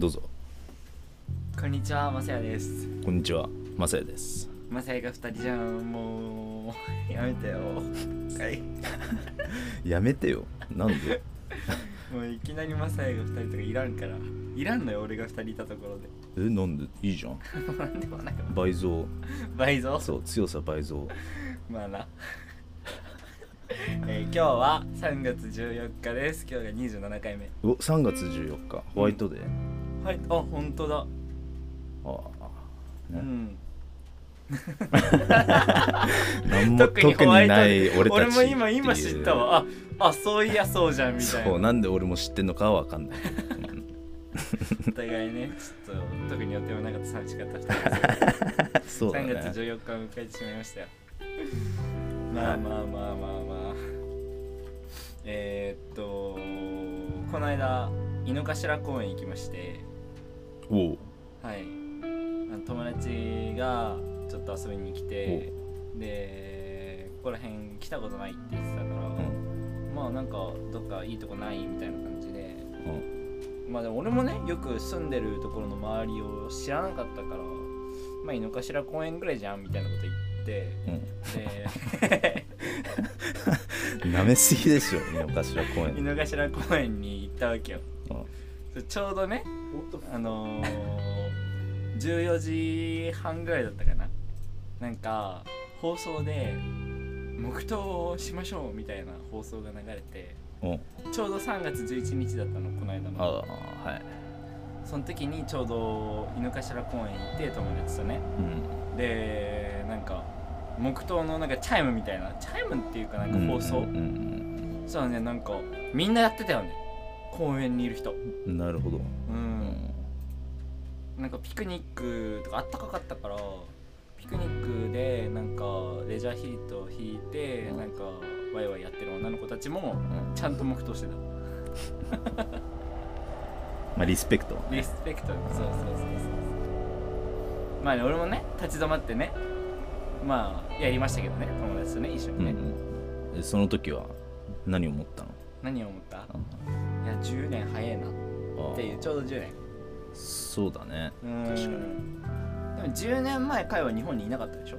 どうぞこんにちは、まさやです。こんにちはまさやですまさやが二人じゃん、もう、やめてよ。はい。やめてよなんで？もういきなりまさやが二人とかいらんから。いらんのよ、俺が二人いたところで。えなんで？いいじゃんなんでもないわ倍増倍増？そう強さ倍増まあな。えー今日は3月14日です。今日が27回目。お3月14日ホワイトデー、はい、あ、本当だ。ああね、うん。なんも 特にない俺たち俺も今、今知ったわ。あ、あ、そういやそうじゃん、みたいな。そうなんで俺も知ってんのかは分かんない、う んお互いね、ちょっと特に予定もなかった寂しかった2人です。そうだ3月ね14日を迎えてしまいましたよ まあまあまあまあまあえー、っとこの間井の頭公園行きましてはい。友達がちょっと遊びに来てでここら辺来たことないって言ってたから、うん。まあなんかどっかいいとこないみたいな感じで。うん。まあでも俺もねよく住んでるところの周りを知らなかったからまあ井の頭公園ぐらいじゃんみたいなこと言ってで なめすぎでしょ井の頭公園。井の頭公園に行ったわけよ。うんちょうどねあのー、14時半ぐらいだったかな。なんか放送で黙祷をしましょうみたいな放送が流れてうんちょうど3月11日だったのこの間の。はい。その時にちょうど井の頭公園行って友達とね。うん。でなんか黙祷のなんかチャイムみたいな。チャイムっていうかなんか放送、うんうんそうだねなんかみんなやってたよね公園にいる人。うんなるほど。ううん。なんかピクニックとかあったかかったからピクニックでなんかレジャーシートを敷いてうんなんかワイワイやってる女の子たちもうんちゃんと黙祷してた。まあリスペクトリスペクト。そうそうそうそう。まあね俺もね立ち止まってねまあやりましたけどね友達とね一緒にね、うんその時は何を思ったの？何を思った？あいや10年早いなっあていうちょうど10年。そうだね。うん。確かに。でも10年前彼は日本にいなかったでしょ？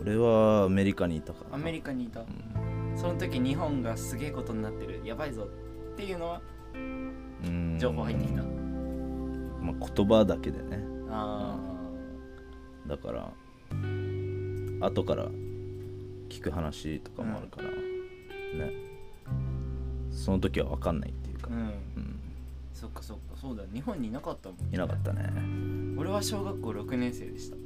俺はアメリカにいたから。アメリカにいた。うん。その時日本がすげえことになってるやばいぞっていうのはうん。情報入ってきた。まあ言葉だけでね。あだから後から聞く話とかもあるから、ね。その時は分かんないか。あ、うん。うん。そっかそっか。そうだ日本にいなかったもんいなかったね。俺は小学校6年生でした。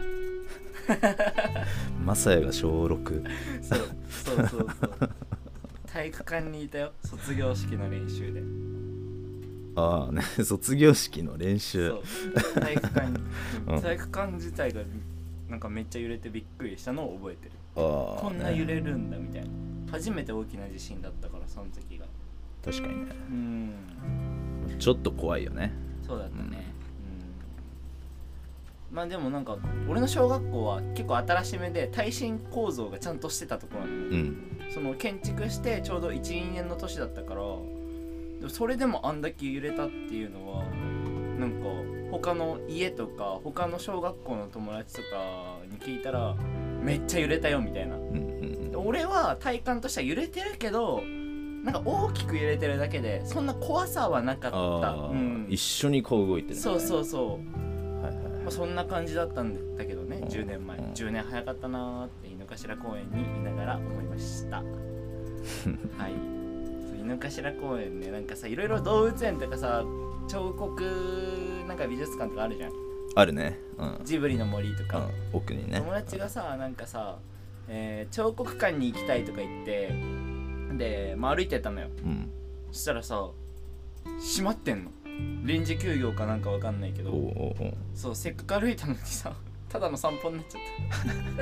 マサヤが小6そうそうそうそう。体育館にいたよ。卒業式の練習で。ああね 卒業式の練習。そう。体育館に。うん。体育館自体がなんかめっちゃ揺れてびっくりしたのを覚えてる。ああ、こんな揺れるんだみたいな。初めて大きな地震だったからその時が確かにね。うん。ちょっと怖いよね。そうだったね。うん。まあでもなんか俺の小学校は結構新しめで耐震構造がちゃんとしてたところなの、うん。その建築してちょうど12年の年だったからそれでもあんだけ揺れたっていうのはなんか他の家とか他の小学校の友達とかに聞いたらめっちゃ揺れたよみたいな。うんうんで俺は体感としては揺れてるけどなんか大きく揺れてるだけでそんな怖さはなかった、うん、一緒にこう動いてる、ね、そうそうそう、はいはいまあ、そんな感じだったんだけどねうん。10年前。うん。10年早かったなーって井の頭公園にいながら思いました。はい。井の頭公園ねなんかさいろいろ動物園とかさ彫刻なんか美術館とかあるじゃん。あるね。うん、ジブリの森とか、うん、奥にね。友達がさなんかさ、えー彫刻館に行きたいとか言ってで、まあ、歩いてったのよ。うん。そしたらさ閉まってんの。臨時休業かなんかわかんないけど。おうおうおう。そうせっかく歩いたのにさ ただの散歩になっちゃっ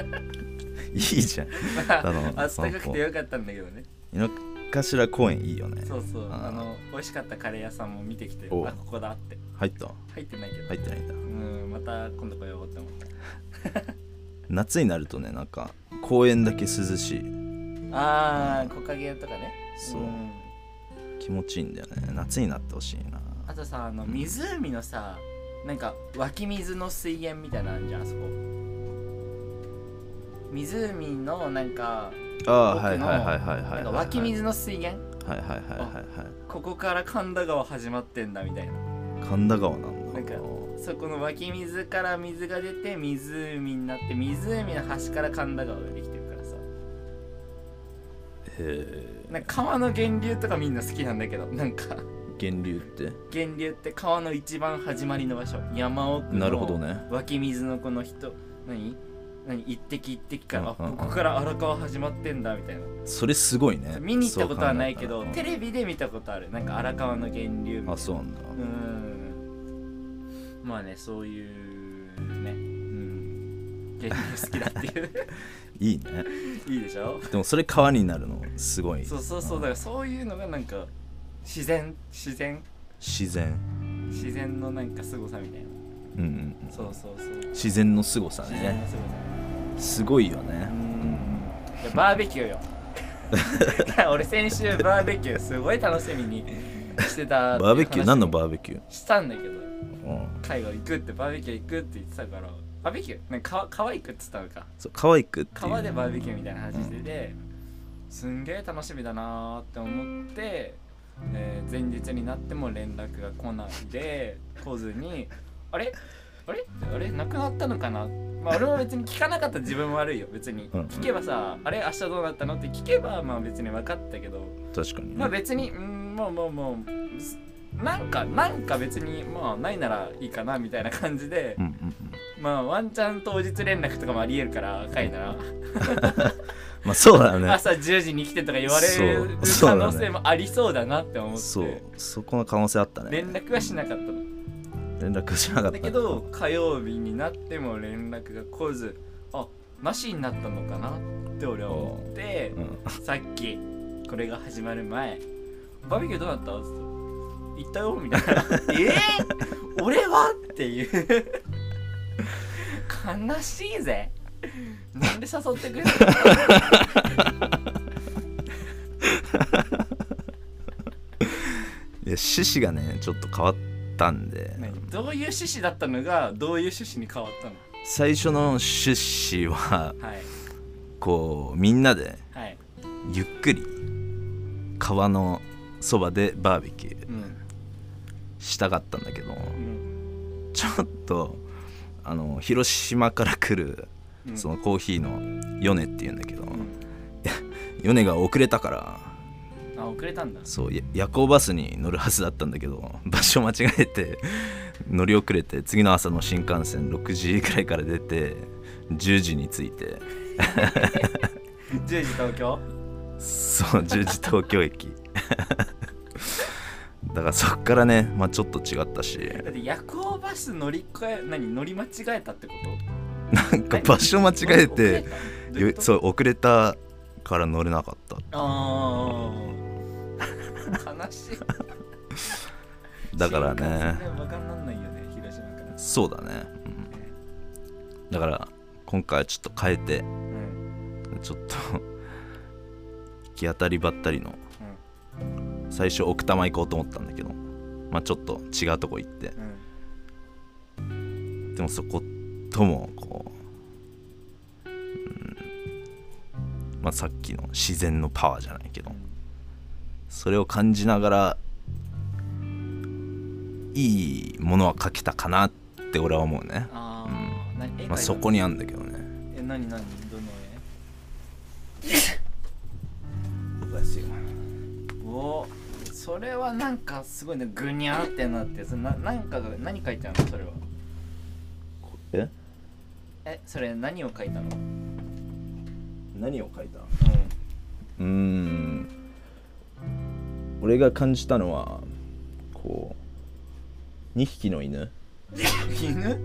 いいじゃん。たただのあった散歩かくてよかったんだけどね。井の頭公園いいよね。そうそう。あー。あの美味しかったカレー屋さんも見てきておあここだって。入った？入ってないけど、入ってないんだ。うんまた今度来ようって思った。夏になるとねなんか公園だけ涼しいあー木陰とかね。そう。ん。気持ちいいんだよね。夏になってほしいな。あとさあの湖のさなんか湧き水の水源みたいなのあるじゃんあそこ。湖のなんかああはいはいはいはいはいなんか湧き水の水源？はいはいはいはいはい。ここから神田川始まってんだみたいな。神田川なんだ。なんかそこの湧き水から水が出て湖になって湖の端から神田川ができなんか川の源流とかみんな好きなんだけどなんか。源流って？源流って川の一番始まりの場所。山奥のなるほどね。湧き水のこの人。何？何？一滴一滴から、うんうんうん。あここから荒川始まってんだみたいな。それすごいね。見に行ったことはないけどテレビで見たことある。なんか荒川の源流みたいな。あそうなんだ。うん。まあねそういうね。うん。源流好きだっていう いいね。いいでしょ？でもそれ川になるのすごい。そうそうそう。だからそういうのがなんか自然自然？自然。自然のなんか凄さみたいな。うんうんうん。そうそうそう。自然の凄さ自然のね凄さ。すごいよね。いやバーベキューよ。俺先週バーベキューすごい楽しみにしてたっていうバーベキュー？何の話バーベキュー？したんだけど。うん。海外行くってバーベキュー行くって言ってたからバーベキュー？なんか川川行くって言ったのか。そう可愛くっていう。川でバーベキューみたいな話してて、すんげえ楽しみだなーって思って、えー前日になっても連絡が来ないで来ずにあれ？あれ？あれ？なくなったのかな？まあ俺も別に聞かなかった。自分も悪いよ。別に。うんうん。聞けばさあれ？明日どうなったの？って聞けばまあ別に分かったけど。確かにね。まあ別にうんもうもうもうなんかなんか別にまあないならいいかなみたいな感じでうんうんうんまあワンチャン当日連絡とかもありえるから赤いなら。まあそうだね。朝10時に来てとか言われる可能性もありそうだなって思って。そうそこの可能性あったね。連絡はしなかった。の連絡しなかった。だけど火曜日になっても連絡が来ずあなしになったのかなって俺は思ってうんさっきこれが始まる前「バーベキューどうなった?」っつって「行ったよ」みたいな「えー、俺は?」っていう悲しいぜ。なんで誘ってくれたの？いや趣旨がねちょっと変わったんで。何？どういう趣旨だったのがどういう趣旨に変わったの？最初の趣旨ははい。こうみんなではい。ゆっくり川のそばでバーベキューうん。したかったんだけどうん。ちょっとあの広島から来るうん。そのコーヒーの米っていうんだけどうん。米が遅れたからあ遅れたんだ。そうや夜行バスに乗るはずだったんだけど 場所間違えて 乗り遅れて次の朝の新幹線6時くらいから出て10時に着いて。10時東京？そう10時東京駅だからそっからね、まあ、ちょっと違ったし。だって夜行バス乗り換え何乗り間違えたってこと？なんか場所間違えてそう遅れたから乗れなかった。あー。悲しい。だからね。そうだね、うん、だから今回はちょっと変えてうん。ちょっと行き当たりばったりのうん最初奥多摩行こうと思ったんだけどまあちょっと違うとこ行って。うんでもそこともこう、うんまあ、さっきの自然のパワーじゃないけどそれを感じながらいいものは書けたかなって俺は思うね、あうん。まあ、そこにあるんだけどね。え何何どの絵？おそれはなんかすごいねぐにゃーってなってそれななんかが何書いてあるのそれは？え？えそれ何を書いたの？何を書いたううーん。俺が感じたのはこう2匹の犬。ん犬。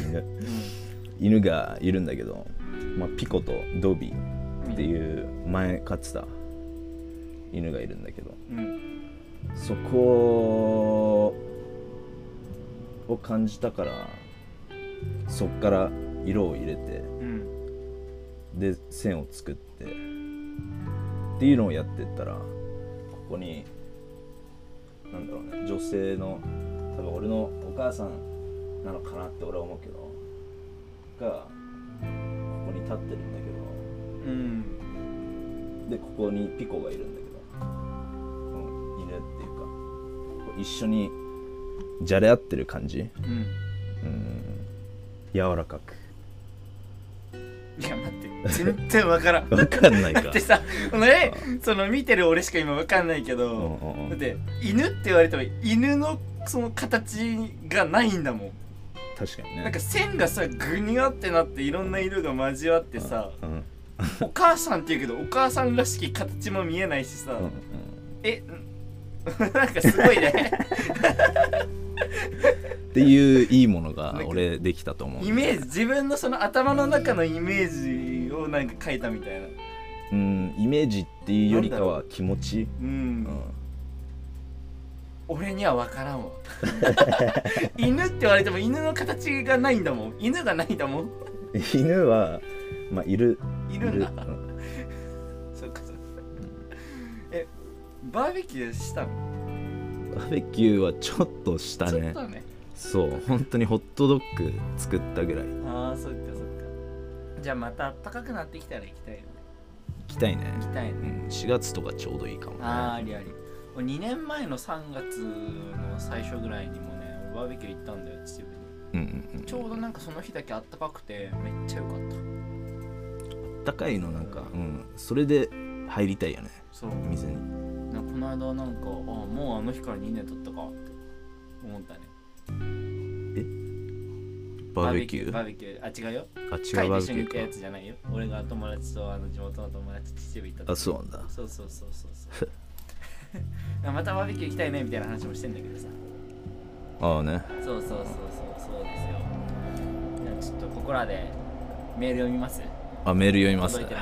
犬犬がいるんだけど、まあ、ピコとドビーっていう前飼ってた犬がいるんだけど。うん。そこを感じたからそっから色を入れてうん。で線を作ってっていうのをやってったらここになんだろうね女性の多分俺のお母さんなのかなって俺は思うけどがここに立ってるんだうん。けどでここにピコがいるんだっていうか一緒にじゃれ合ってる感じ？うん。うん。柔らかく。いや待って。全然わからん。わかんないか。だってさその見てる俺しか今わかんないけど、うんうんうん。だって犬って言われても犬のその形がないんだもん。確かにね。なんか線がさグニャってなっていろんな色が交わってさうんお母さんって言うけどお母さんらしき形も見えないしさ、うんうんえんなんかすごいね。っていういいものが俺できたと思うイメージ自分のその頭の中のイメージをなんか描いたみたいな。うんイメージっていうよりかは気持ち？うん、うん。俺には分からんわ。犬って言われても犬の形がないんだもん。犬がないんだもん。犬はまあいる。いるんだ。うんバーベキューしたの？バーベキューはちょっとしたね。ちょっとね。そう本当にホットドッグ作ったぐらい。ああそっかそっか。じゃあまた暖かくなってきたら行きたいよね。行きたいね。行きたいね。うん4月とかちょうどいいかもね。あーありあり。俺2年前の3月の最初ぐらいにもねバーベキュー行ったんだよ秩父に。うんうんうん。ちょうどなんかその日だけ暖かくてめっちゃ良かった。高いのなんかうん。それで入りたいよね。そう。店にの間なんかあもうあの日から2年経ったかって思ったね。バーベキュー？バーベキューあ違うよ。あ違うバーベキューつじゃないよ。俺が友達とあの地元の友達と秩父行ったかあ時そうなんだ。そうそうそうそうそう。またバーベキュー行きたいねみたいな話もしてんだけどさ。ああね。そうそうそうそうそうですよ。じゃあちょっとここらでメール読みます？あメール読みます。はいール。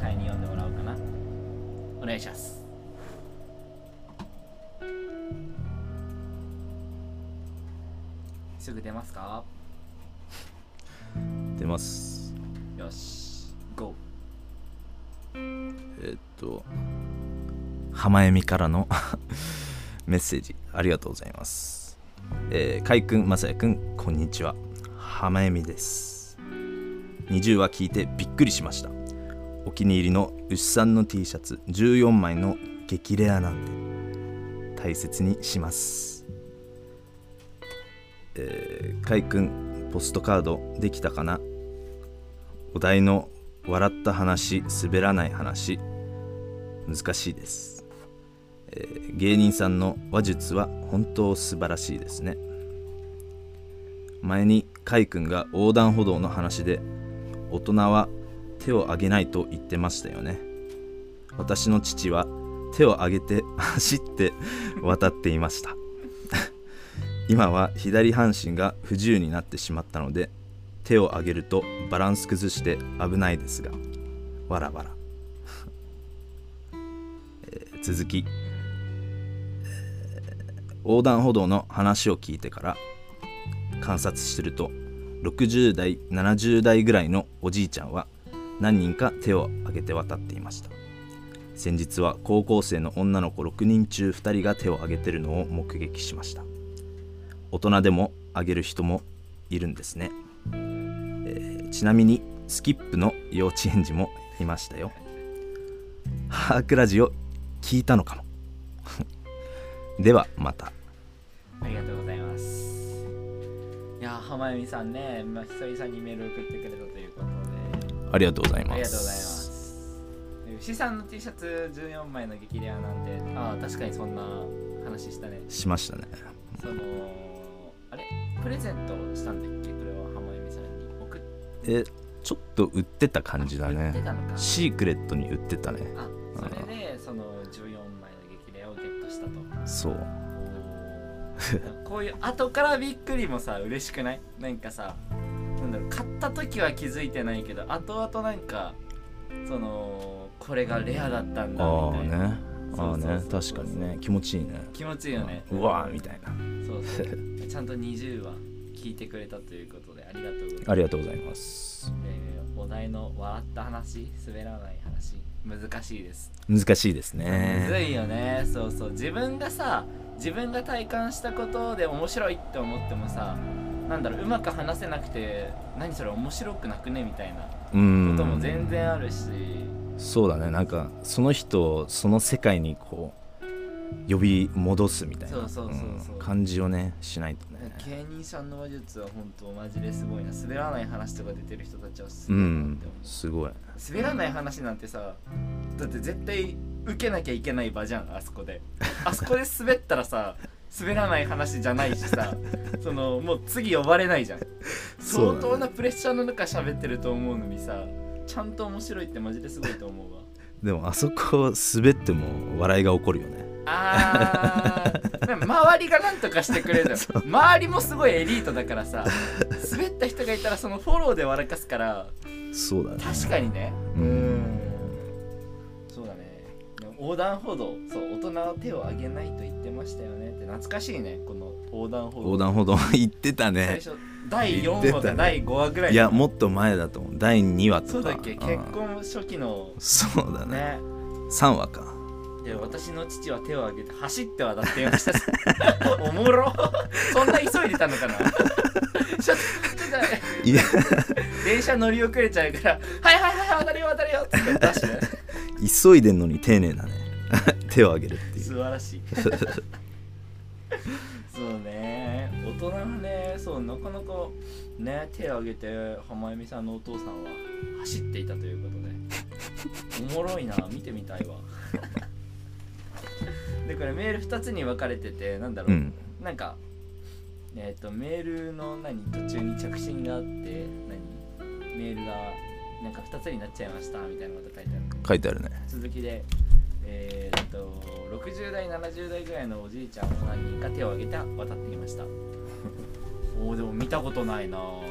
買い。に読んでもらおうかな。お願いしますすぐ出ますか？出ます。よし GO えーっと浜恵美からの メッセージありがとうございます。えー、かいくんまさやくんこんにちは。浜恵美です。20話聞いてびっくりしました。お気に入りの牛さんの T シャツ14枚の激レアなんで大切にしますえー、かいくんポストカードできたかな?お題の笑った話滑らない話。難しいです、えー芸人さんの話術は本当素晴らしいですね。前にカイ君が横断歩道の話で大人は手を挙げないと言ってましたよね。私の父は手を挙げて走って渡っていました。今は左半身が不自由になってしまったので手を上げるとバランス崩して危ないですがわらわら、えー続き、えー横断歩道の話を聞いてから観察してると60代70代ぐらいのおじいちゃんは何人か手を挙げて渡っていました。先日は高校生の女の子6人中2人が手を挙げてるのを目撃しました。大人でも挙げる人もいるんですね。ちなみにスキップの幼稚園児もいましたよ。ハークラジオ聞いたのかも。ではまた。ありがとうございます。いやー浜由美さんね、まあ、久々にメール送ってくれたということで。ありがとうございます。ありがとうございます。牛さんの T シャツ14枚の激レアなんてああ確かにそんな話したね。しましたね。そのあれ？プレゼントしたんだっけ？これは浜由美さんに送っえちょっと売ってた感じだ売ってねたのか。シークレットに売ってたね。あそれでその14枚の激レアをゲットしたと。そう。こういう後からびっくりもさ嬉しくない？なんかさなんだろう買った時は気づいてないけど後々なんかそのこれがレアだったんだみたいな。ねああね確かにね。気持ちいいね。気持ちいいよね。うわーみたいな。そうそう。ちゃんと20話聞いてくれたということでありがとうございます、ありがとうございます。えー大お題の笑った話滑らない話。難しいです。難しいですむずねいよね。そうそう。自分がさ自分が体感したことで面白いって思ってもさなんだろううまく話せなくて何それ面白くなくねみたいなうこともん。全然あるし、そうだね。なんかその人をその世界にこう呼び戻すみたいな。そうそうそうそう。ん。感じをねしないとね。芸人さんの話術は本当マジですごいな滑らない話とか出てる人たちはすうごい。なって思う、すごい滑らない話なんてさだって絶対受けなきゃいけない場じゃんあそこで。あそこで滑ったらさ滑らない話じゃないしさそのもう次呼ばれないじゃん。そうだね。相当なプレッシャーの中喋ってると思うのにさちゃんと面白いってマジですごいと思うわ。でもあそこ滑っても笑いが起こるよね。あー。でも周りがなんとかしてくれる。周りもすごいエリートだからさ滑った人がいたらそのフォローで笑かすから。そうだね。確かにね。ううん。んそうだね。横断歩道。そう大人は手を挙げないと言ってましたよね。って懐かしいねこの横断歩道。横断歩道。行ってた最ね初第4話か第5話ぐらい。いやもっと前だと思う。第2話とか。そうだっけ？ん。結婚初期の。そうだね。ね。3話か。で私の父は手を挙げて走って渡っていました。おもろ。そんな急いでたのかな？ちょっとい。や。と電車乗り遅れちゃうから「はいはいはい渡るよ渡るよ」って言って急いでんのに丁寧なね。手を挙げるっていう。素晴らしい。そうね。大人はねそうなかなかね手を挙げて浜由美さんのお父さんは走っていたということでおもろいな見てみたいわ。でこれメール2つに分かれててなんだろう、うん。なんかえっ、とメールの何途中に着信があって何メールがなんか2つになっちゃいましたみたいなこと書いてある。書いてあるね。続きでえーっと60代70代ぐらいのおじいちゃんを何人か手を挙げて渡ってきましたおーでも見たことないな。お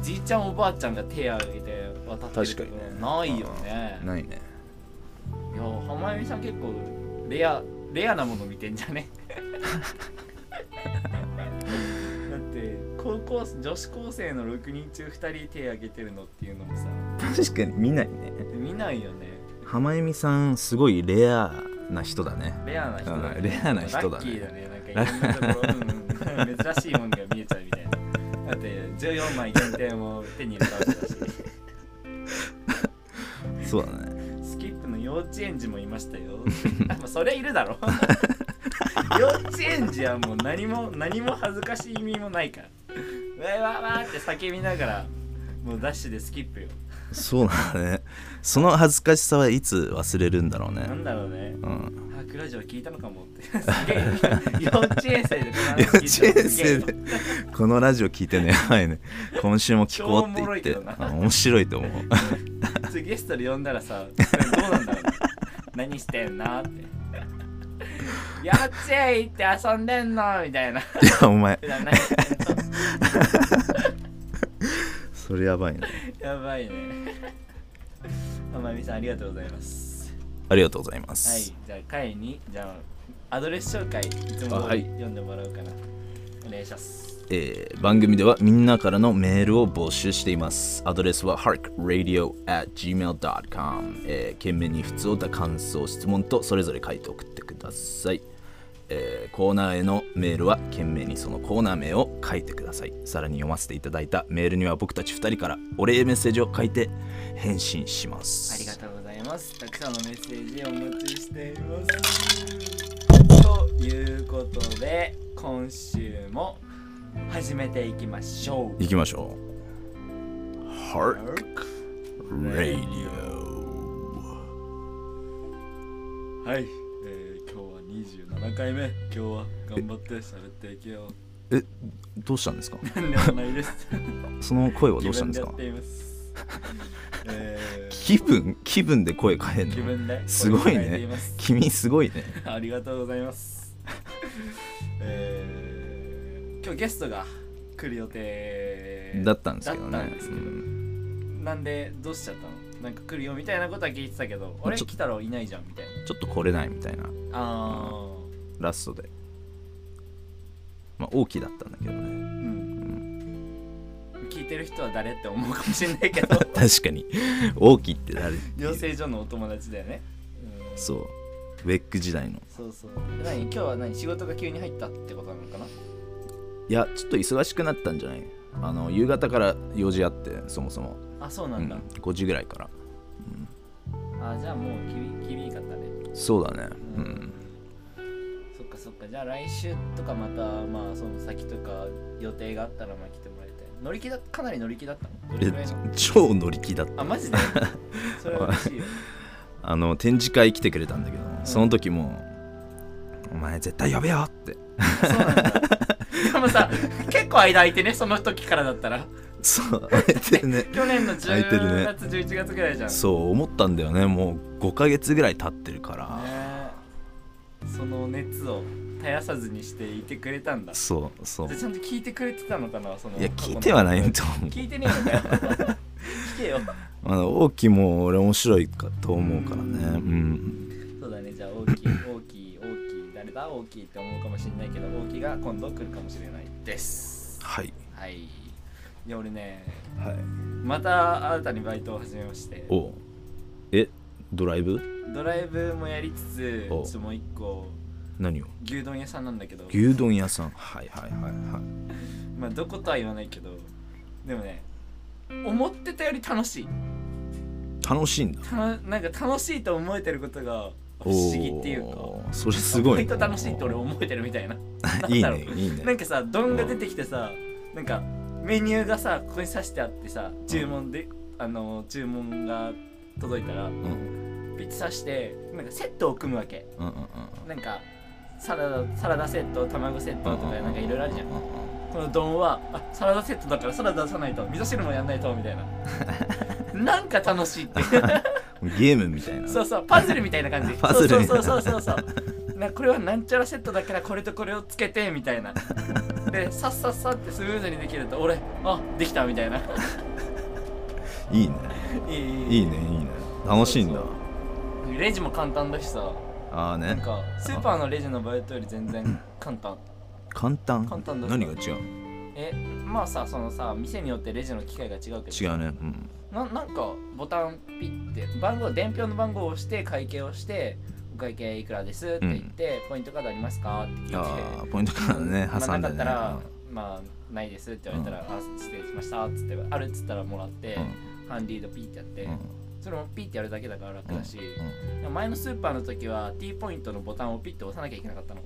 じいちゃんおばあちゃんが手を挙げて渡ってるこないよね。ないね。いや浜由美さん結構レアレアなもの見てんじゃね？だって高校女子高生の6人中2人手挙げてるのっていうのもさ。確かに見ないね。見ないよね。浜由美さんすごいレアな人だね。レアな人だ、ね。うんレアな人だね。ラッキーだね。なんかいろんなところ、珍しいもんが見えちゃうみたいな。だって14枚限定も手に入れたわけだし。そうだね。スキップの幼稚園児もいましたよ。まあそれいるだろ。幼稚園児はもう何も何も恥ずかしい意味もないから。うわわわーって叫びながらもうダッシュでスキップよ。そうだねその恥ずかしさはいつ忘れるんだろうね。なんだろうね。うん。あクラジオ聞いたのかもって。幼稚園生でこの話幼稚園生で。このラジオ聞いてね。やばいね。今週も聞こうって言って。面白いと思う。次ゲストで呼んだらさどうなんだろう。何してんなって。幼稚園行って遊んでんのみたいな。いやお前。それやばいね。やばいね 浜美さんありがとうございます。ありがとうございまはいす、じゃあ会にじゃあアドレス紹介いつも読んでもらおうかな、お願いします。えー番組ではみんなからのメールを募集しています。アドレスは harkradio.gmail.com、えー、懸命に普通歌感想質問とそれぞれ書いて送ってください、えーコーナーへのメールは懸命にそのコーナー名を書いてください。さらに読ませていただいたメールには僕たち2人からお礼メッセージを書いて返信します。ありがとうございます。たくさんのメッセージお待ちしています。ということで今週も始めていきましょう。行きましょう。Hark Radio はい、27回目。今日は頑張って喋っていけよ。えどうしたんですか？うなんでもないです。その声はどうしたんですか？えー気分気分で声変えんの？気分ですごいね。君すごいね。ありがとうございます。えー、今日ゲストが来る予定だったんですけどね。だったんですけど。うん。なんでどうしちゃったの？なんか来るよみたいなことは聞いてたけど俺来たらいないじゃんみたいな。ちょっと来れないみたいな。あラストで。まあ大きだったんだけどね。ーうん。聞いてる人は誰って思うかもしれないけど。確かに。大きいって誰？養成所のお友達だよね、うん、そう。ウェック時代の。そうそう。何？今日は何？仕事が急に入ったってことなのかな？いやちょっと忙しくなったんじゃない？あの夕方から用事あってそもそも、あそうなうん。だ、、5時ぐらいから。あじゃあもう厳厳しかったね。そうだね。ううん。んそっかそっか。じゃあ来週とかまたまあその先とか予定があったらまあ来てもらいたい。乗り気だかなり乗り気だったの？どれの？超乗り気だった。あマジで？それは嬉しいよ。あの展示会来てくれたんだけどその時も「お前絶対呼べよ!」って。そうなんだ。でもさ結構間空いてねその時からだったらそう空いてるね。去年の空いてる10ね月、11月ぐらいじゃん。そう思ったんだよね。もう5ヶ月ぐらい経ってるから、ねその熱を絶やさずにしていてくれたんだ。そうそう。でちゃんと聞いてくれてたのかなそのいや聞いてはないと思う。聞いてねえのかよ。聞けよ。あの大きも俺面白いかと思うからね。うん。そうだね。じゃあ大きい大きい大きい誰だ大きいって思うかもしれないけど大きいが今度来るかもしれないですはいはいいや俺ねはい。また新たにバイトを始めまして。おう。えドライブ？ドライブもやりつつちおょっともう一個何を？牛丼屋さんなんだけど。牛丼屋さん。はいはいはいはい。まあどことは言わないけどでもね思ってたより楽しい。楽しいんだ。たのなんか楽しいと思えてることが不思議っていうか。おーそれすごいバイト楽しいって俺思えてるみたいな。いいねいいね。なんかさ丼が出てきてさなんかメニューがさここに刺してあってさ注文で、あの注文が届いたらうん。ピッチ刺してなんかセットを組むわけ。うんうんなんかサラダサラダセット卵セットとかうんなんかいろいろあるじゃん。うんこの丼はあサラダセットだからサラダ出さないと味噌汁もやんないとみたいな。なんか楽しいって。ゲームみたいな。そうそうパズルみたいな感じ。パズルそうそうそうそうそうなこれはなんちゃらセットだからこれとこれをつけてみたいな。でさっさっさってスムーズにできると俺あできたみたいな。いいいねいい。いいねいいね。楽しいんだ。レジも簡単だしさ。ああね。なんかスーパーのレジのバイトより全然簡単。簡単？簡単だ何が違うの？えまあさそのさ店によってレジの機械が違うけど違うね。うん。ななんかボタンピッて番号伝票の番号を押して会計をしてお会計いくらです？って言って、ポイントカードありますか？って聞いて。ああポイントからねまあ挟んでね。なかったら、まあないですって言われたら、あ失礼しましたっつってあるっつったらもらって、ハンディードピーってやって、うん。それもピーってやるだけだから楽だし、前のスーパーの時は T ポイントのボタンをピッて押さなきゃいけなかったの。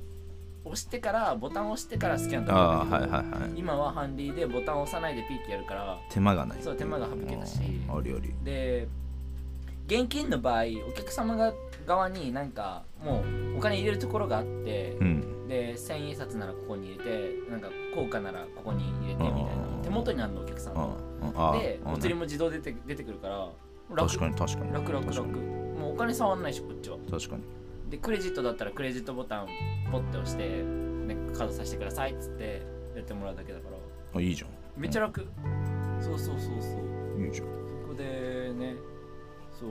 押してからボタンを押してからスキャンとああかはいはいはい。今はハンディでボタンを押さないでピッてやるから手間がない。そう手間が省けたし。うん。ありあり。で現金の場合お客様が側になんかもうお金入れるところがあって、うん。で千円札ならここに入れてなんか硬貨ならここに入れてみたいなうん手元にあるのお客さんであお釣りも自動で出て出てくるから楽。確かに確かに。楽楽楽。もうお金触んないしこっちは。確かに。でクレジットだったらクレジットボタンポッて押して、ね、カードさせてくださいっつってやってもらうだけだから。あいいじゃん。めっちゃ楽、そうそうそうそう。いいじゃん。そこでねそう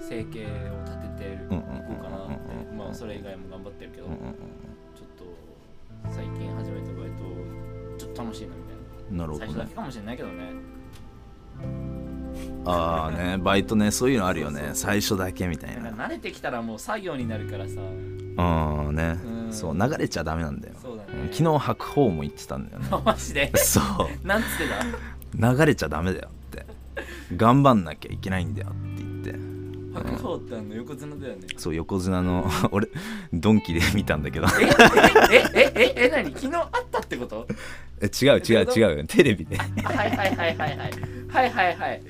生計を立てていうんうんこうかなって。うんうんうん。まあそれ以外も頑張ってるけど、うんうんちょっと最近始めたバイトちょっと楽しいなみたいうんなるほどね。な最初だけかもしれないけどね。ああね バイトねそういうのあるよね。最初だけみたいな。慣れてきたらもう作業になるからさ。ああね。うん。そう流れちゃダメなんだよ。そうだね。うん昨日白鵬も言ってたんだよね。マジで？そう。なんつってた？流れちゃダメだよって。頑張んなきゃいけないんだよって言って白鵬ってあの横綱だよねそう横綱の 俺ドンキで見たんだけど。ええええええ何？昨日あったってこと？え違う違う違う。テレビで。あはいはいはいはいはい。はいはいはい。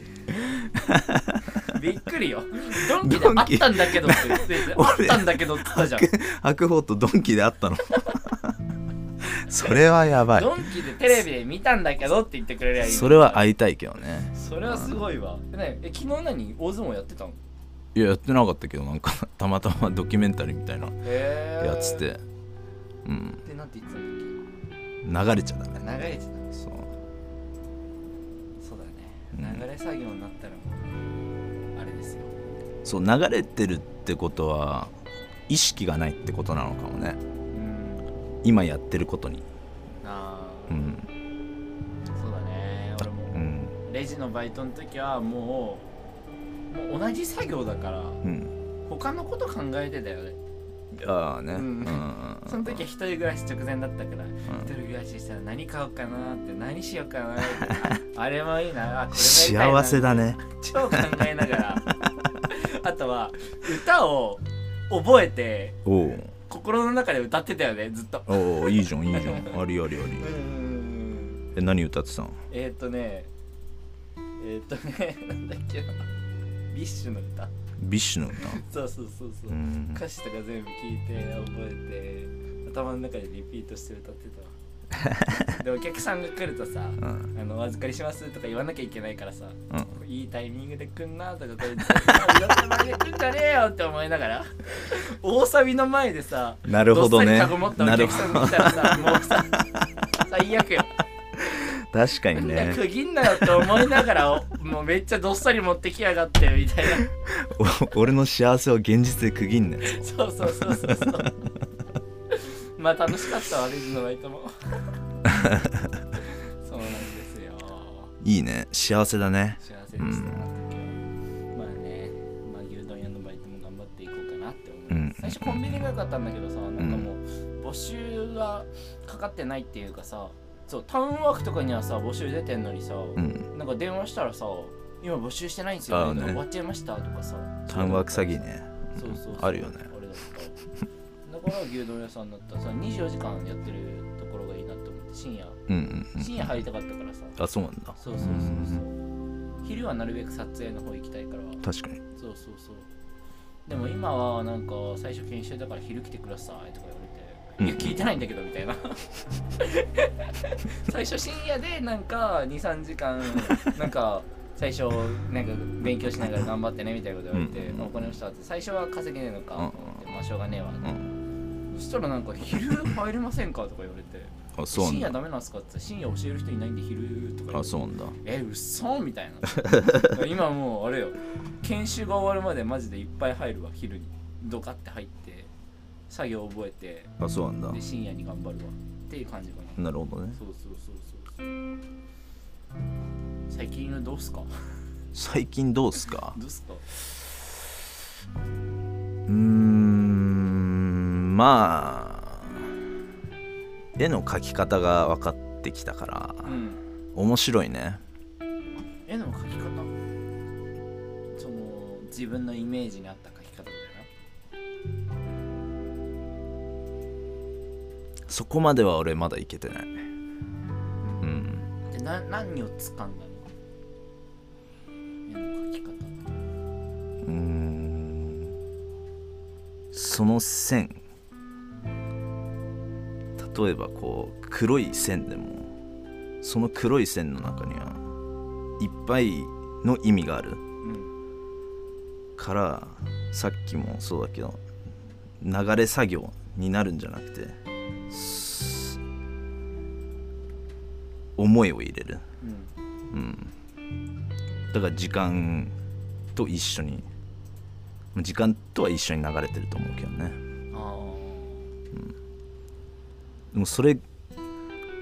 びっくりよ。ドンキであったんだけどって言ってあったんだけどって言ったじゃん。白鵬とドンキで会ったの。それはやばい。ドンキでテレビで見たんだけどって言ってくれりゃいいそれは会いたいけどね。それはすごいわ。えねえ昨日何？大相撲やってたの？いややってなかったけどなんか たまたまドキュメンタリーみたいなやつでうん。でなんて言ってたんだっ流れちゃダメけ流れてたそう。そうだうん。ね流れ作業になったらもうあれですよ。そう流れてるってことは意識がないってことなのかもね。うん。今やってることに。ああうん。そうだね。俺もうレジのバイトの時はもうもう同じ作業だからうん。他のこと考えてたよね。ああね。うん。うん その時は一人暮らし直前だったからうん。一人暮らししたら何買おうかなって何しようかなって。ああれもいいな。あこれも幸せだね。超考えながら。あとは歌を覚えておう。心の中で歌ってたよねずっと。おういいじゃんいいじゃん。ありありあり。うんえ何歌ってたのえー、っとねえー、っとねなんだっけな BiSH の歌。 BiSH の歌？そうそうそうそう、うん。歌詞とか全部聞いて覚えて頭の中でリピートして歌ってたわ。でお客さんが来るとさうん。あのお預かりしますとか言わなきゃいけないからさ、ういいタイミングで来んなとかこれいろんな前で来んじゃねえよって思いながら 大サビの前でさなるほどね。どっさりカゴ持ったお客さんが来たらさもうさ最悪よ確かにね。区切んなよって思いながらお もうめっちゃどっさり持ってきやがってみたいな。お俺の幸せを現実で区切んねそうそうそうそうそう。まあ楽しかったわレジのバイトも。そうなんですよ。いいね。幸せだね。幸せでした、あの時はまあね、まあ、牛丼屋のバイトも頑張っていこうかなって思います、うん。最初コンビニが良かったんだけどさなんかもう募集がかかってないっていうかさそうタウンワークとかにはさ募集出てんのにさ、うん。なんか電話したらさ今募集してないんですよ、ね。終わっちゃいましたとかさタウンワーク詐欺ね。そうそうそう。あるよね。あれだっただから牛丼屋さんだったらさ24時間やってるところがいいなって思って深夜。うんうん深夜入りたかったからさ。あそうなんだ。そうそうそうそう。昼はなるべく撮影の方行きたいから。確かに。そうそうそう。でも今はなんか最初研修だから昼来てくださいとか言わいやうん聞いてないんだけどみたいな。最初深夜でなんか23時間なんか最初なんか勉強しながら頑張ってねみたいなこと言われてうん「わかりました」って最初は稼げねえのかと思って「まあしょうがねえわ」うん。そしたらなんか「昼入れませんか?」とか言われてあそう深夜ダメなんすか?」って深夜教える人いないんで昼とかあそうなんだ。えうっそみたいな。今もうあれよ研修が終わるまでマジでいっぱい入るわ昼に。ドカって入って作業覚えてあそうなんだ。で深夜に頑張るわ。っていう感じかな。なるほどね。そうそうそうそう。最近はどうすか？最近どうっすか？どうすか？うーんまあ絵の描き方が分かってきたからうん。面白いね。絵の描き方？その自分のイメージに合った描き方だよそこまでは俺まだいけてない。うん。なでな何を掴んだの？絵の描き方。うーん。その線。例えばこう黒い線でもその黒い線の中にはいっぱいの意味がある。うんからさっきもそうだけど流れ作業になるんじゃなくてす思いを入れる、うん。うん、だから時間と一緒に時間とは一緒に流れてると思うけどね。あでもそれ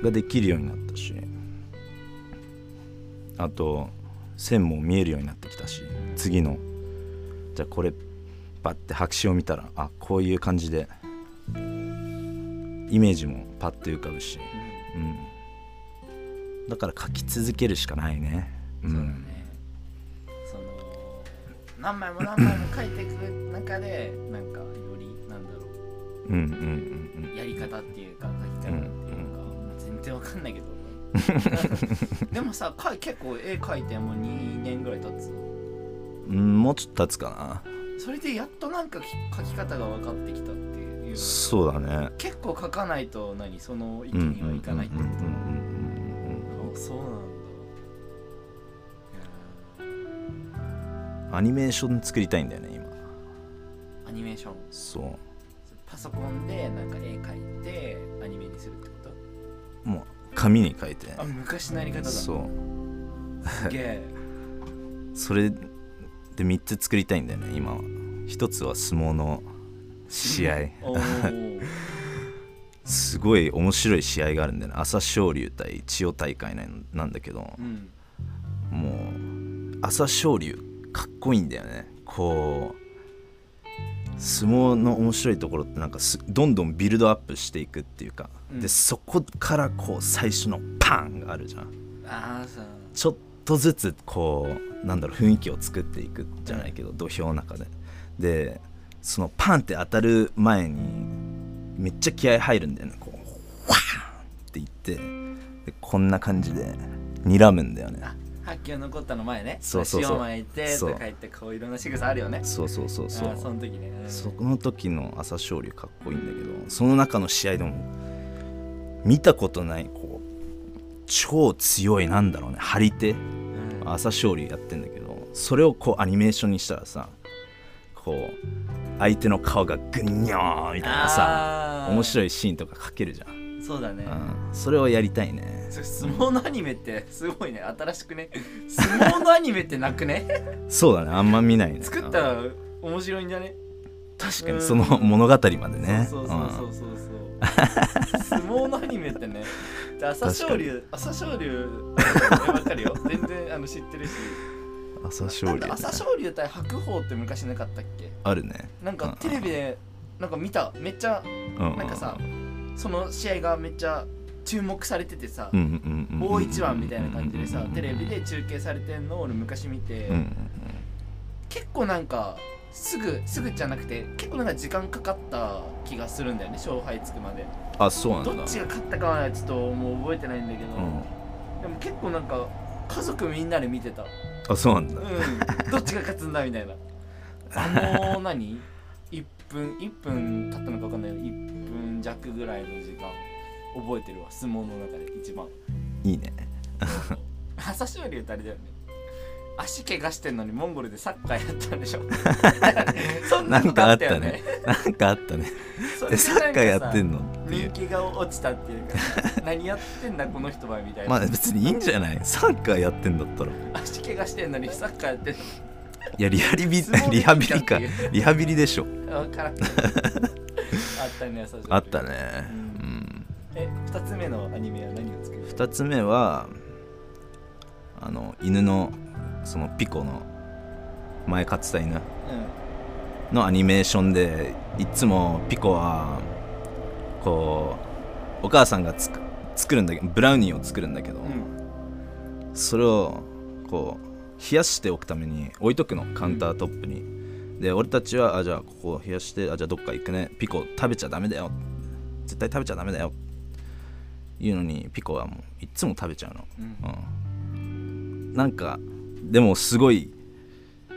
ができるようになったしあと線も見えるようになってきたし次のじゃあこれパッて白紙を見たらあこういう感じでイメージもパッと浮かぶし、あ、うん。うん、だから書き続けるしかないね。うそうだんね。その何枚も何枚も書いていく中でなんかよりなんだろう。んうんうん。うやり方っていうか書き方っていうか、うんまあ全然わかんないけど。でもさ結構絵描いてもう2年ぐらい経つ？うんうんもうちょっと経つかそれでやっとなんかき描き方が分かってきたっていうのなそうだね。結構描かないと何その域にはいかないってこと。そうなんだ。アニメーション作りたいんだよね今。アニメーション。そう。パソコンでなんか絵描いてアニメにするってこと？もう紙に書いて。あ昔のやり方だ。そう。すげえ。それで3つ作りたいんだよね今は。一つは相撲の試合。すごい面白い試合があるんだよね。朝青龍対千代大会なんなんだけど。うんも朝青龍かっこいいんだよね。こう相撲の面白いところってなんかすどんどんビルドアップしていくっていうか、うん。でそこからこう最初のパンがあるじゃん。ちょっとずつこうなんだろう雰囲気を作っていくじゃないけど、土俵の中で。でそのパンって当たる前にめっちゃ気合入るんだよね。こうワーンって言ってでこんな感じで睨むんだよね。発球残ったの前ね。そうそうそう。塩巻いてそう。とか言ってこういろんな仕草あるよね。そうそうそうそう。その時ね。うんその時の朝青龍かっこいいんだけどその中の試合でも見たことないこう超強いなんだろうね。張り手。うん。朝青龍やってんだけどそれをこうアニメーションにしたらさこう相手の顔がグニョーみたいなさ面白いシーンとか描けるじゃん、そうだね。うん、それをやりたいね。相撲のアニメってすごいね。新しくね？相撲のアニメってなくね？そうだね。あんま見ないね。作ったら面白いんじゃね？確かに。その物語までね。そうそうそうそうそう。相撲のアニメってね。で朝青龍朝青龍わかるよ。全然あの知ってるし。うん朝青龍、ね、朝青龍対白鵬って昔なかったっけ？あるね。なんかテレビでなんか見た。めっちゃうんなんかさその試合がめっちゃ注目されててさ大一番みたいな感じでさテレビで中継されてんのを俺昔見て、うんうん。結構なんかすぐすぐじゃなくて結構なんか時間かかった気がするんだよね勝敗つくまで。あそうなんだ。どっちが勝ったかはちょっともう覚えてないんだけど、うん。でも結構なんか家族みんなで見てたあそうなんだ。うん。どっちが勝つんだみたいな。あの何？1分1分経ったのか分かんないけど1分弱ぐらいの時間覚えてるわ。相撲の中で一番。いいね。朝青龍ってあれだよね足怪我してんのにモンゴルでサッカーやったんでしょ。そんなことかあったよね。ね。なんかあったね。ででサッカーやってんの？人気が落ちたっていうか何やってんだこの人はみたいな、まあ別にいいんじゃない？サッカーやってんだったら。い足怪我してんのにサッカーやってんやリハビリ相撲でリハビリか。リハビリでしょ。の分からんあったねあったね。ううん。んえ二つ目のアニメは何を作る？2つ目はあの犬のそのピコの前飼ってた犬。うん。のアニメーションでいつもピコはこうお母さんがつく作るんだけどブラウニーを作るんだけど、うん。それをこう冷やしておくために置いとくの。カウンタートップに、で俺たちはあじゃあここ冷やしてあじゃあどっか行くね。ピコ食べちゃダメだよ。絶対食べちゃダメだよ。言うのにピコはもういっつも食べちゃうの、うん。うん、なんかでもすごい、うん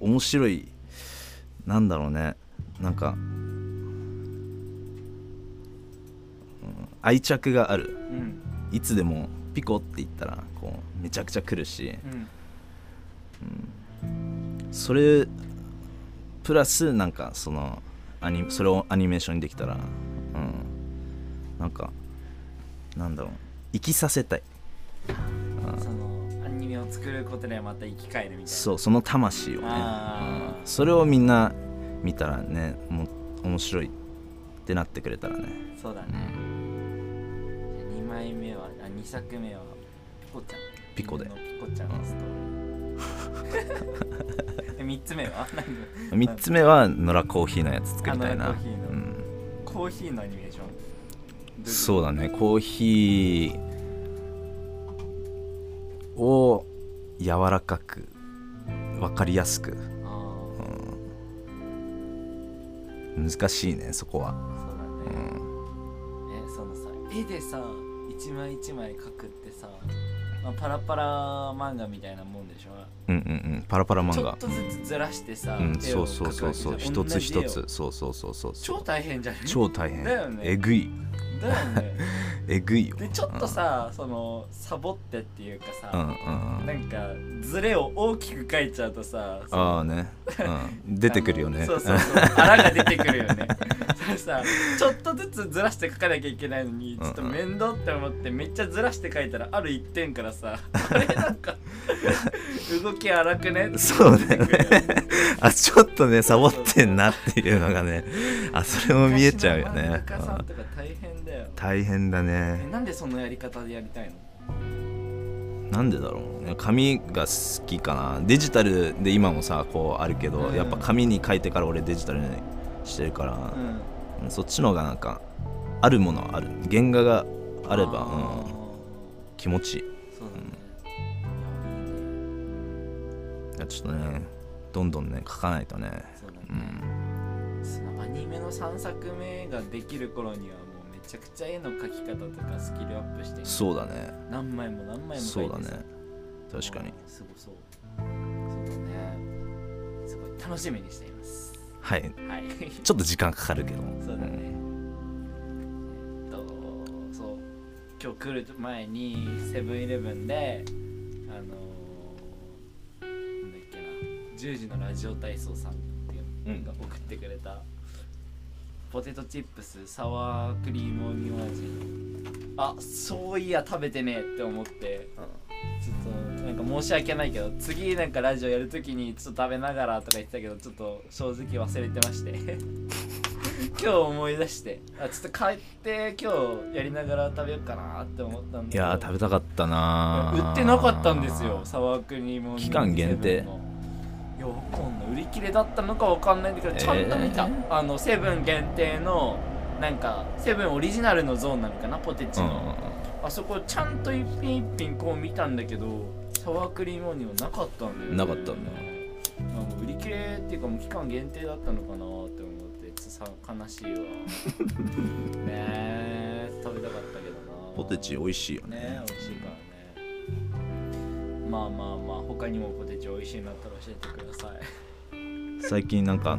面白いなんだろうね。なんか、うん愛着がある。うん。いつでもピコって言ったらこうめちゃくちゃ来るし。うん。それプラスなんかそのアニそれをアニメーションにできたらうん。なんかなんだろう生きさせたい。そのアニメを作ることでまた生き返るみたいな。そうその魂をね、それをみんな見たらねもう面白いってなってくれたらね。そうだね、2枚目はあ2作目はピコちゃん。ピコで。ピコちゃんのストーリー3つ目は？何？3つ目は野良コーヒーのやつ作りたいな。コーヒーの。うん。コーヒーのアニメーション？そうだね。コーヒーを柔らかく分かりやすく。あ難しいねそこは。あそうだね、えそのさ絵でさ一枚一枚描くってさ、まあ、パラパラ漫画みたいなもんでしょ？うんうんうん。パラパラ漫画。ちょっとずつずらしてさ、うんそうそうそうそう。一つ一つ。そうそうそうそう。超大変じゃん。超大変。だよね。えぐいだよね。えぐいよ。でちょっとさ、そのサボってっていうかさ、うんうんうん。なんかズレを大きく描いちゃうとさああね、うん、出てくるよね。そうそうそう。荒が出てくるよね。それさちょっとずつずらして描かなきゃいけないのにちょっと面倒って思ってめっちゃずらして描いたらある一点からさあれなんか動き荒くねそうだよね。あちょっとねサボってんなっていうのがねあそれも見えちゃうよね。昔の漫画家さんうんとか大変大変だえねなんでそのやり方でやりたいの？なんでだろう紙が好きかな。デジタルで今もさこうあるけど、うん。やっぱ紙に書いてから俺デジタルにしてるから、うん。そっちの方がなんかあるものはある。原画があればー。うん、気持ちいい。そうだね、いやいいねいやちょっとねどんどんね書かないとね。そうだね、うん。アニメの3作目ができる頃にはちゃくちゃ絵の描き方とかスキルアップしてそうだね。何枚も何枚もそうだね。確かに。すごそう。そうだね。すごい楽しみにしています。はい。はい。ちょっと時間かかるけど。そうだね、えっとそう。今日来る前にセブンイレブンであのー、なんだっけな。10時のラジオ体操さんっていうのが送ってくれた、ポテトチップスサワークリームオニオン味あそういや食べてねえって思って。ちょっとなんか申し訳ないけど次なんかラジオやるときにちょっと食べながらとか言ってたけどちょっと正直忘れてまして。今日思い出して。あちょっと帰って今日やりながら食べようかなって思ったんだいやー食べたかったなー。売ってなかったんですよサワークリームオニオン期間限定かんない売り切れだったのかわかんないんだけどちゃんと見た、えーあのセブン限定のなんかセブンオリジナルのゾーンなのかなポテチうんの、あそこちゃんと一品一品こう見たんだけどサワークリームオニオンなかったんだよね。なかったんだあ売り切れっていうかもう期間限定だったのかなって思ってちょっとさ悲しいわ。ねえ食べたかったけどな。ポテチ美味しいよね。ね美味しいからね。まあまあまあ他にもポテチ美味しいのあったら教えてください最近なんか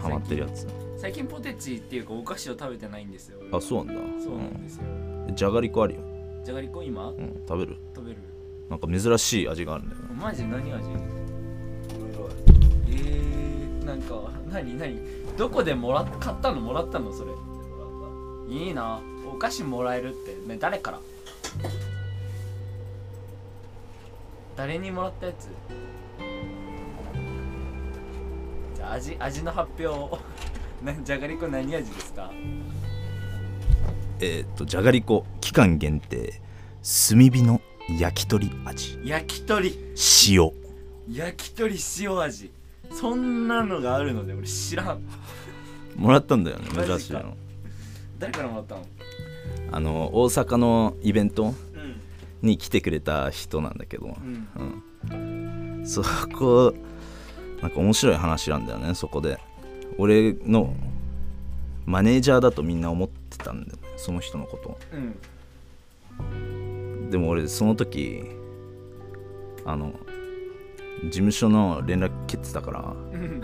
ハマってるやつ。最近ポテチっていうかお菓子を食べてないんですよ。あそうなんだ。そうなんですよ、うん。じゃがりこあるよ、じゃがりこ今？うん、食べる？食べる。なんか珍しい味があるんだよね。マジ何味？えー、なんか何何？どこでもらっ買ったのもらったのそれ？いいな。お菓子もらえるって。ね誰から？誰にもらったやつ？じゃあ味味の発表を。なじゃがりこ何味ですか？えーっとじゃがりこ期間限定炭火の焼き鳥味。焼き鳥。塩。焼き鳥塩味。そんなのがあるので俺知らん。もらったんだよね珍しいの。誰からもらったの？あの大阪のイベント？うん。に来てくれた人なんだけど、うん。うん、そこなんか面白い話なんだよねそこで。俺のマネージャーだとみんな思ってたんだよねその人のこと。うん。でも俺その時あの事務所の連絡切ってたからうん。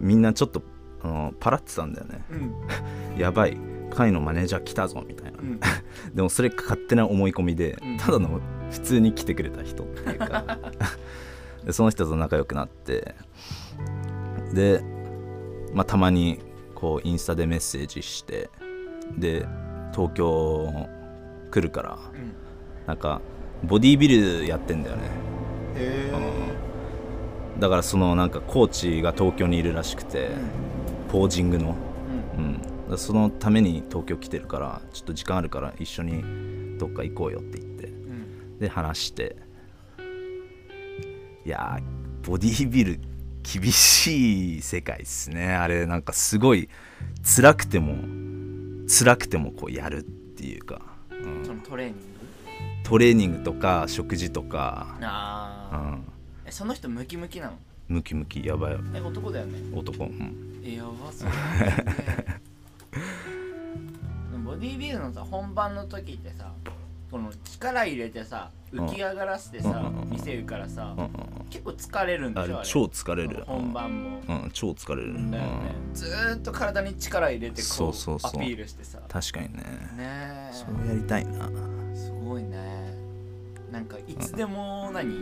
みんなちょっとあのパラってたんだよね。うん。やばい会のマネージャー来たぞみたいな、うん。でもそれ勝手な思い込みで、うん。ただの普通に来てくれた人っていうか でその人と仲良くなって。で、まあ、たまにこうインスタでメッセージして。で東京来るから。うん。なんかボディービルやってんだよね。へだからそのなんかコーチが東京にいるらしくて。ポージングの。うん。うん、そのために東京来てるからちょっと時間あるから一緒にどっか行こうよって言って。うん。で話していやーボディービル厳しい世界っすね。あれなんかすごい辛くても辛くてもこうやるっていうか、うん。そのトレーニング？トレーニングとか食事とか、うああん、えその人ムキムキなの？ムキムキやばい。え男だよね？男、うん、えやばそう でもボディービルのさ本番の時ってさこの力入れてさ浮き上がらせてさ見せるからさ結構疲れるんでしょあ超疲れる本番も。うん、超疲れる、だよね。うん。ずーっと体に力入れてそこうアピールしてさ。確かにね。ねそうやりたいな。えすごいね。なんかいつでも何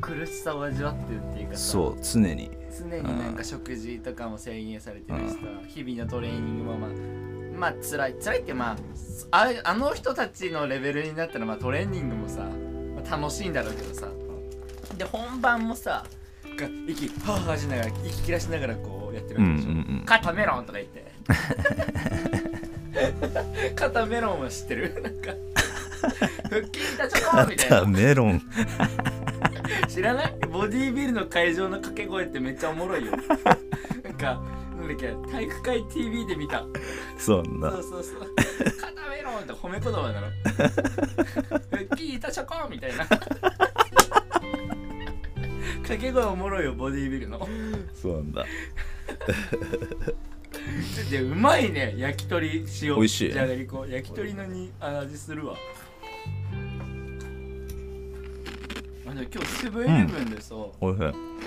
苦しさを味わってるっていうかさ。そう常に。常になんか食事とかも制限されてるしさ、日々のトレーニングもまあまあ辛い辛いってまあああの人たちのレベルになったらまあトレーニングもさ、まあ、楽しいんだろうけどさ。で本番もさが息はぁはぁしながら息切らしながらこうやってるうんうわけでしょ、んうん肩メロンとか言って。肩メロンは知ってる？なんか腹筋いたチョコみたいだなメロン。知らない？ボディービルの会場の掛け声ってめっちゃおもろいよ。なんかなんだっけ？体育会 TV で見た。そうな。んだそうそうそう。肩メロンって褒め言葉なの腹筋いたチョコみたいな。掛け声おもろいよボディービルの。そうな。んだでうまいね焼き鳥塩。美味しいじゃがりこ。焼き鳥のにあ味するわ今日セブンイレブンでさ、おいしい。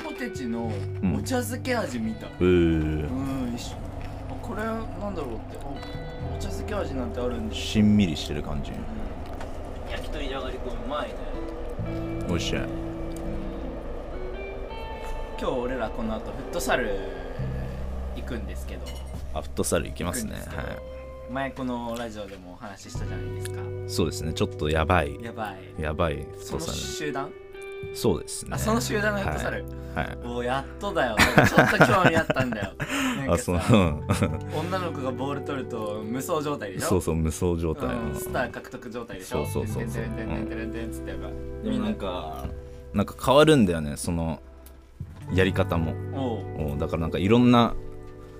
ポテチのん。お茶漬け味見た。えー。うん、一緒。あこれなんだろうって。あお茶漬け味なんてあるんだしんみりしてる感じ。焼き鳥じゃがりこうまいねおいしい。今日俺らこの後フットサル行くんですけど。あフットサル行きますね。は前このラジオでもお話ししたじゃないですか。いそうですね。ちょっとやばい。やばい。やばい。フッそのトサル。集団？そうですね。あその集団のフットサル、はい、はい。おやっとだよ。ちょっと興味あったんだよ。なんあそう。女の子がボール取ると無双状態でしょ？そうそう無双状態。うんのスター獲得状態でしょ？そうそうそうそう。てんてんてんてんてんてんつってやばでもなんかなんか変わるんだよねそのやり方もおだからなんかいろんな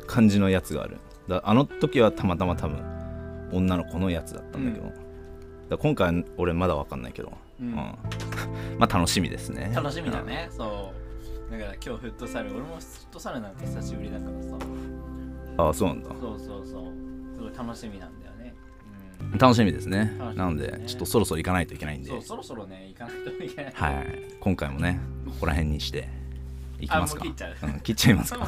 感じのやつがあるだあの時はたまたま多分女の子のやつだったんだけど、うんだ今回は俺まだわかんないけど、うん まあ楽しみですね。楽しみだね。そう。だから今日フットサル俺もフットサルなんて久しぶりだからさ。うんあそうなんだ。そうそうそう。すごい楽しみなんだよね。うん。楽しみですね。ね。なのでちょっとそろそろ行かないといけないんで。そうそろそろね行かないといけない。はい。今回もねここら辺にして行きますか。切っちゃう。うん、切っちゃいますか。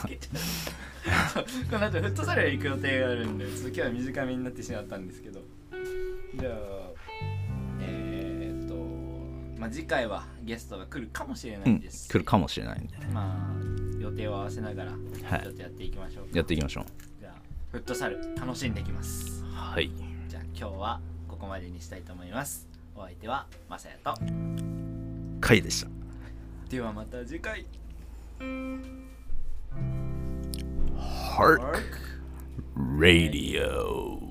この後フットサルへ行く予定があるんでちょっと今日は短めになってしまったんですけど。じゃあまあ次回はゲストが来るかもしれなうんいです。し、来るかもしれないんで。ねまあ予定を合わせながらはい。ちょっとやっていきましょうか、やっていきましょう。じゃあフットサル楽しんできます。はい。じゃあ今日はここまでにしたいと思います。お相手はまさやと。カイでした。ではまた次回。Hark Radio